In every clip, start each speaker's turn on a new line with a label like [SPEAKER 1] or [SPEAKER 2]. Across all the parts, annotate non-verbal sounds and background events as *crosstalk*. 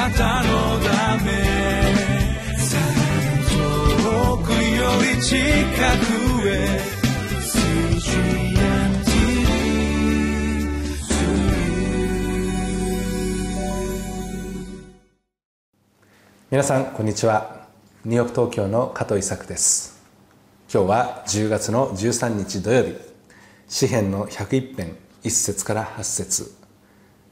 [SPEAKER 1] なたのため遠くより近くへ
[SPEAKER 2] 皆さんこんにちは。ニューヨーク東京の加藤伊作です。今日は10月の13日土曜日。詩編の101編1節から8節。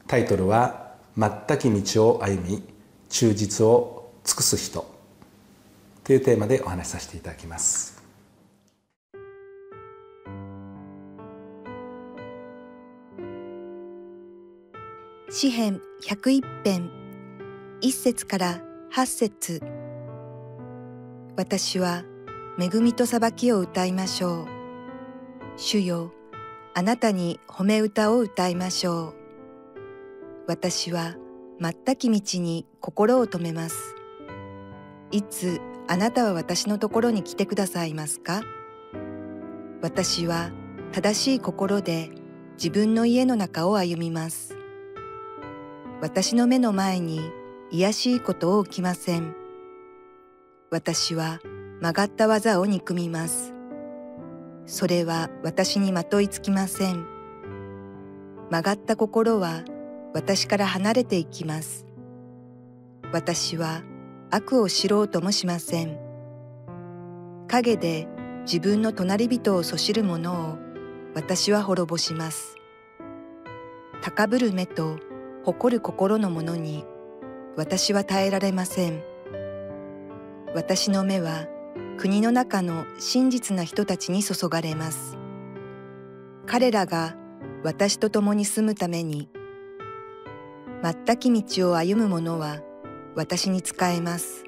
[SPEAKER 2] タイトルは「全き道を歩み忠実を尽くす人」というテーマでお話しさせていただきます。
[SPEAKER 3] 詩編101編。1節から8節。私は恵みと裁きを歌いましょう。主よあなたに褒め歌を歌いましょう。私は全き道に心を止めますいつあなたは私のところに来てくださいますか？私は正しい心で自分の家の中を歩みます私の目の前に卑しいことを起きません。私は曲がった技を憎みます。それは私にまといつきません。曲がった心は私から離れていきます。私は悪を知ろうともしません。影で自分の隣人をそしる者を私は滅ぼします。高ぶる目と誇る心の者に私は耐えられません。私の目は国の中の真実な人たちに注がれます。彼らが私と共に住むために、全き道を歩む者は私に仕えます。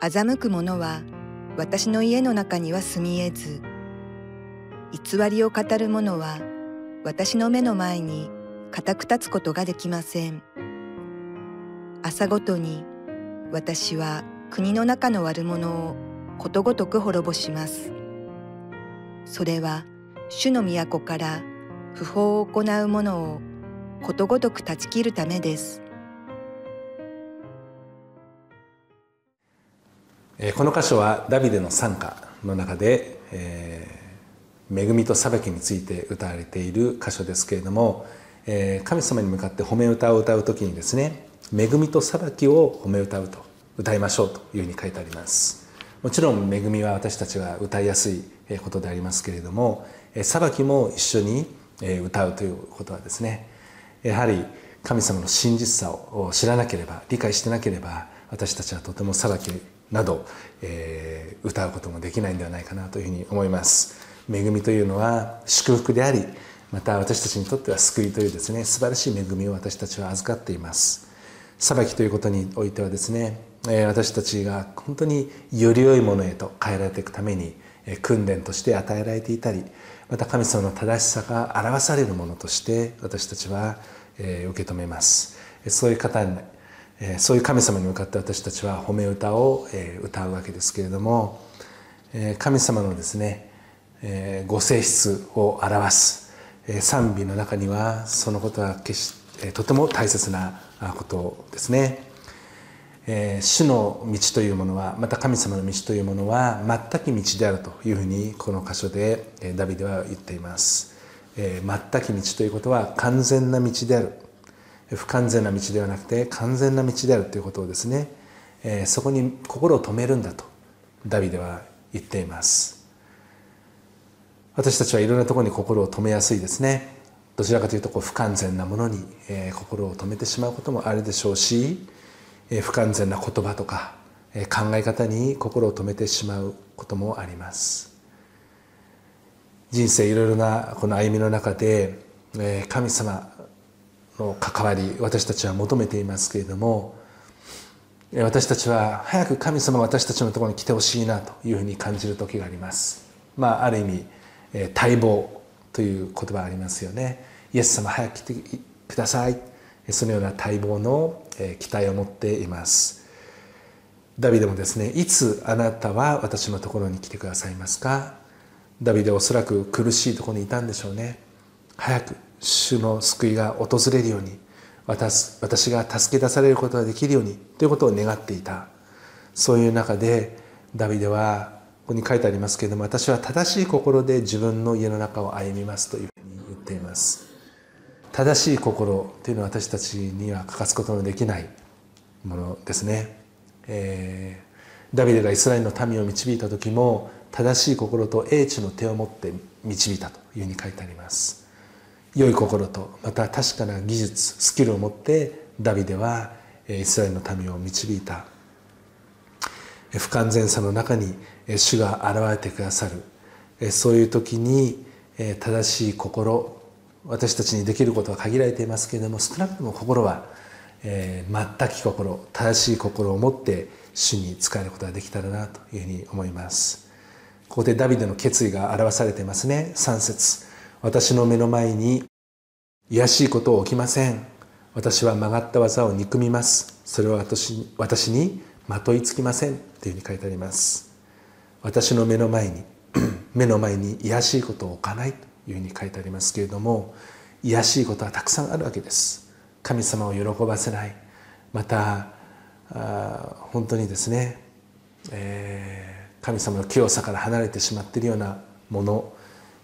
[SPEAKER 3] 欺く者は私の家の中には住み得ず、偽りを語る者は私の目の前に固く立つことができません。朝ごとに私は国の中の悪者をことごとく滅ぼします。それは主の都から不法を行う者をことごとく断ち切るためです。
[SPEAKER 2] この箇所はダビデの賛歌の中で、えー、恵みと裁きについて歌われている箇所ですけれども、えー、神様に向かって褒め歌を歌う時にですね恵みと裁きを褒め歌うと歌いましょうというふうに書いてありますもちろん恵みは私たちが歌いやすいことでありますけれども裁きも一緒に歌うということはですねやはり神様の真実さを知らなければ理解してなければ私たちはとても裁きなど、えー、歌うこともできないんではないかなというふうに思います。恵みというのは祝福でありまた私たちにとっては救いというですね素晴らしい恵みを私たちは預かっています。裁きということにおいてはですね私たちが本当により良いものへと変えられていくために訓練として与えられていたりまた神様の正しさが表されるものとして私たちは受け止めますそういう方にそういう神様に向かって私たちは褒め歌を歌うわけですけれども神様のですねご性質を表す賛美の中にはそのことは決してとても大切なことですね。えー、主の道というものはまた神様の道というものは全き道であるというふうにこの箇所でえダビデは言っています、えー、全き道ということは完全な道である。不完全な道ではなくて完全な道であるということをですね、えー、そこに心を止めるんだとダビデは言っています。私たちはいろんなところに心を止めやすいですね。どちらかというとこう不完全なものに、えー、心を止めてしまうこともあるでしょうし、不完全な言葉とか、え、考え方に心を止めてしまうこともあります。人生いろいろなこの歩みの中で、え、神様の関わり私たちは求めていますけれども私たちは早く神様私たちのところに来てほしいなというふうに感じる時があります。まあある意味待望という言葉ありますよね。イエス様早く来てください。そのような待望の期待を持っています。ダビデもですねいつあなたは私のところに来てくださいますか？ダビデおそらく苦しいところにいたんでしょうね。早く主の救いが訪れるように私私が助け出されることができるようにということを願っていた。そういう中でダビデはここに書いてありますけれども私は正しい心で自分の家の中を歩みますというふうに言っています。正しい心というのは私たちには欠かすことのできないものですね、えー、ダビデがイスラエルの民を導いた時も正しい心と英知の手を持って導いたというふうに書いてあります。良い心とまた確かな技術スキルを持ってダビデはイスラエルの民を導いた。不完全さの中に主が現れてくださる。そういう時に正しい心私たちにできることは限られていますけれども少なくとも心は全き心正しい心を持って主に仕えることができたらなというふうに思います。ここでダビデの決意が表されていますね。3節。私の目の前に卑しいことを起きません。私は曲がった技を憎みます。それは私私にまといつきません。というふうに書いてあります。私の目の前に *clears throat* 目の前に卑しいことを置かないと。いうふうに書いてありますけれども卑しいことはたくさんあるわけです。神様を喜ばせない。またあ本当にですね、えー、神様の清さから離れてしまっているようなもの、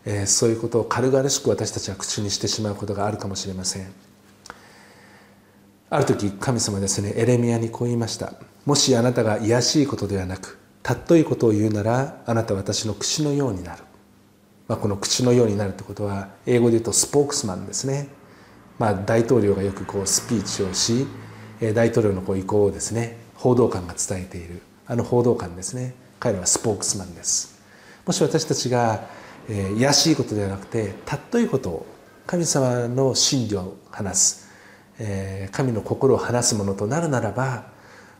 [SPEAKER 2] えー、そういうことを軽々しく私たちは口にしてしまうことがあるかもしれません。ある時神様ですねエレミアにこう言いました。もしあなたが卑しいことではなくたっといことを言うならあなたは私の口のようになる、まあ、この口のようになるということは英語で言うとスポークスマンですね、まあ、大統領がよくこうスピーチをし大統領のこう意向をですね報道官が伝えている。あの報道官ですね。彼らはスポークスマンです。もし私たちが卑しいことではなくてたっといことを神様の真理を話すえ神の心を話すものとなるならば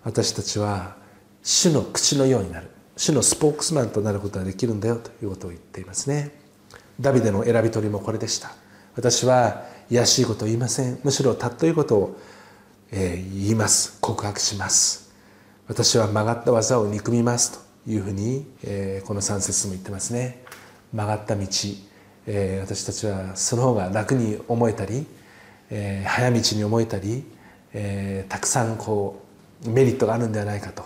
[SPEAKER 2] 私たちは主の口のようになる。主のスポークスマンとなることができるんだよということを言っていますね。ダビデの選び取りもこれでした。私は卑しいことを言いません。むしろたっということを、えー、言います。告白します。私は曲がった技を憎みますというふうに、えー、この3節も言ってますね。曲がった道、えー、私たちはその方が楽に思えたり、えー、早道に思えたり、えー、たくさんこうメリットがあるんではないかと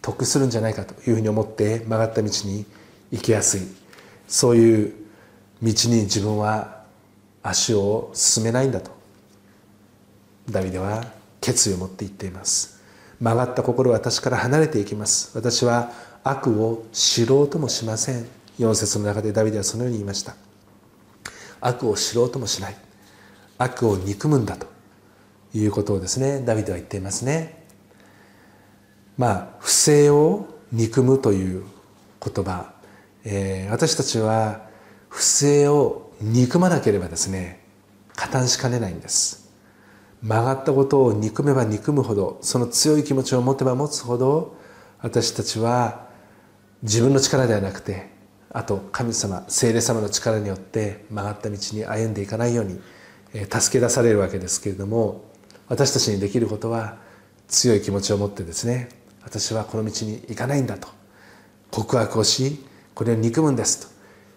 [SPEAKER 2] 得するんじゃないかというふうに思って曲がった道に行きやすい。そういう道に自分は足を進めないんだと。ダビデは決意を持って言っています。曲がった心は私から離れていきます。私は悪を知ろうともしません。4節の中でダビデはそのように言いました。悪を知ろうともしない。悪を憎むんだと。いうことをですねダビデは言っていますね。まあ不正を憎むという言葉、えー、私たちは不正を憎まなければですね加担しかねないんです。曲がったことを憎めば憎むほどその強い気持ちを持てば持つほど私たちは自分の力ではなくてあと神様聖霊様の力によって曲がった道に歩んでいかないように助け出されるわけですけれども私たちにできることは強い気持ちを持ってですね私はこの道に行かないんだと告白をしこれを憎むんです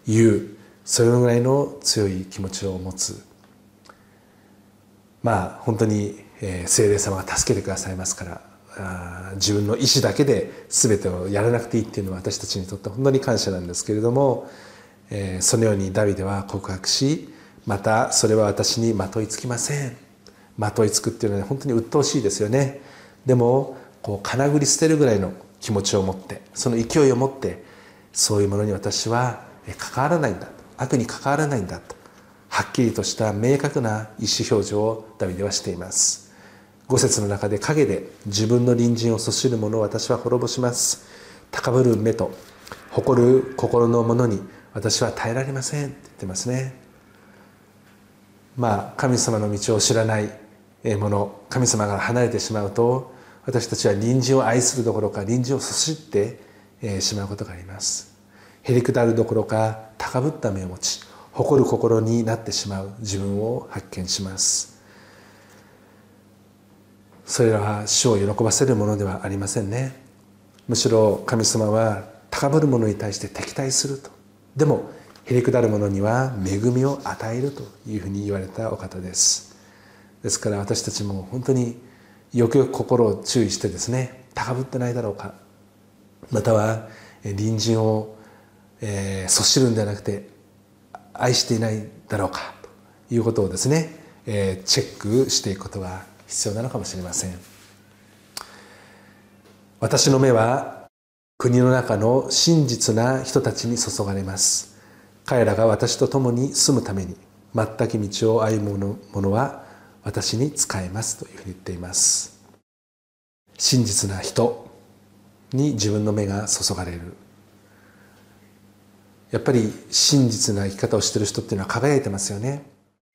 [SPEAKER 2] というそれぐらいの強い気持ちを持つ。まあ本当に聖霊様が助けてくださいますから自分の意思だけで全てをやらなくていいっていうのは私たちにとって本当に感謝なんですけれどもそのようにダビデは告白しまたそれは私にまといつきません。まといつくっていうのは本当に鬱陶しいですよね。でもこう金繰り捨てるぐらいの気持ちを持ってその勢いを持ってそういうものに私は関わらないんだ。悪に関わらないんだとはっきりとした明確な意思表示をダビデはしています。五節の中で陰で自分の隣人をそしる者を私は滅ぼします。高ぶる目と誇る心の者に私は耐えられません。って言ってますね。まあ神様の道を知らないもの神様が離れてしまうと私たちは隣人を愛するどころか隣人をそしってしまうことがあります。へりくだるどころか高ぶった目を持ち誇る心になってしまう自分を発見します。それらは主を喜ばせるものではありませんね。むしろ神様は高ぶる者に対して敵対すると。でもへりくだる者には恵みを与えるというふうに言われたお方です。ですから私たちも本当によくよく心を注意してですね高ぶってないだろうか。または隣人を、えー、そしるんではなくて愛していないだろうかということをですね、えー、チェックしていくことが必要なのかもしれません。私の目は国の中の真実な人たちに注がれます。彼らが私と共に住むために全く道を歩む者は私に仕えますというふうに言っています。真実な人に自分の目が注がれる。やっぱり真実な生き方をしてる人っていうのは輝いてますよね。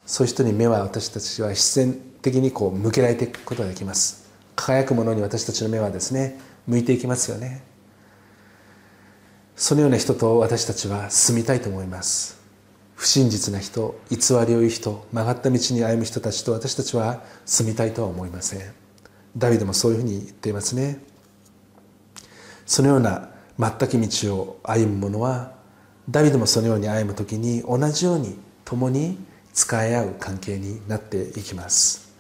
[SPEAKER 2] そういう人に目は私たちは必然的にこう向けられていくことができます。輝くものに私たちの目はですね向いていきますよね。そのような人と私たちは住みたいと思います。不真実な人偽りを言う人曲がった道に歩む人たちと私たちは住みたいとは思いません。ダビデもそういうふうに言っていますね。そのような全く道を歩む者はダビデもそのように歩む時に同じように共に使い合う関係になっていきます。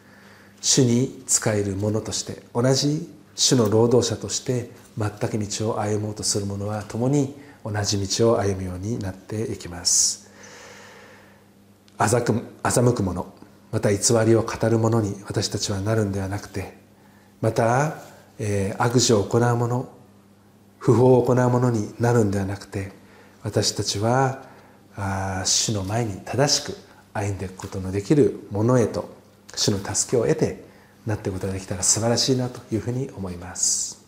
[SPEAKER 2] 主に使える者として同じ主の労働者として全く道を歩もうとする者は共に同じ道を歩むようになっていきます。欺く者また偽りを語る者に私たちはなるんではなくてまた、えー、悪事を行う者不法を行う者になるんではなくて私たちはあ主の前に正しく歩んでいくことのできるものへと主の助けを得てなっていくことができたら素晴らしいなというふうに思います。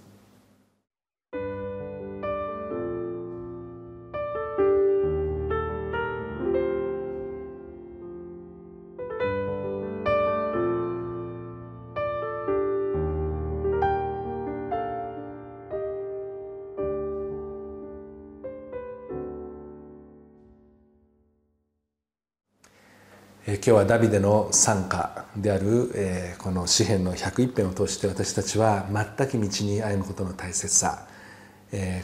[SPEAKER 2] 今日はダビデの賛歌である、えこの詩篇の101編を通して私たちは全く道に歩むことの大切さ、え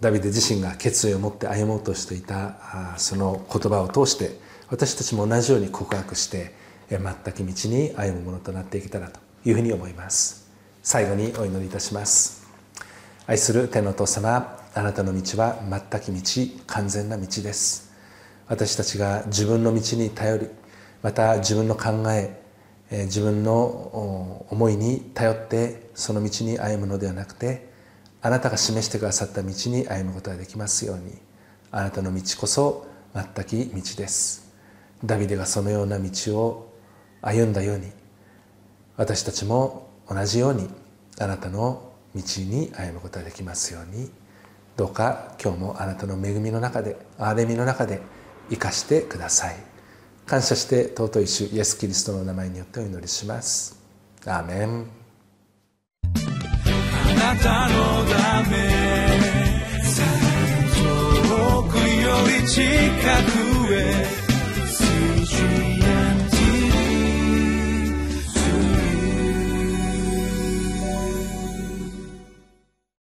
[SPEAKER 2] ダビデ自身が決意を持って歩もうとしていたその言葉を通して私たちも同じように告白して全く道に歩むものとなっていけたらというふうに思います。最後にお祈りいたします。愛する天のお父様あなたの道は全く道完全な道です。私たちが自分の道に頼りまた自分の考え自分の思いに頼ってその道に歩むのではなくてあなたが示してくださった道に歩むことができますようにあなたの道こそ全き道です。ダビデがそのような道を歩んだように私たちも同じようにあなたの道に歩むことができますようにどうか今日もあなたの恵みの中で憐れみの中で生かしてください。感謝して尊い主イエス・キリストの名前によってお祈りします。アーメン。あなたのため遠くより近くへ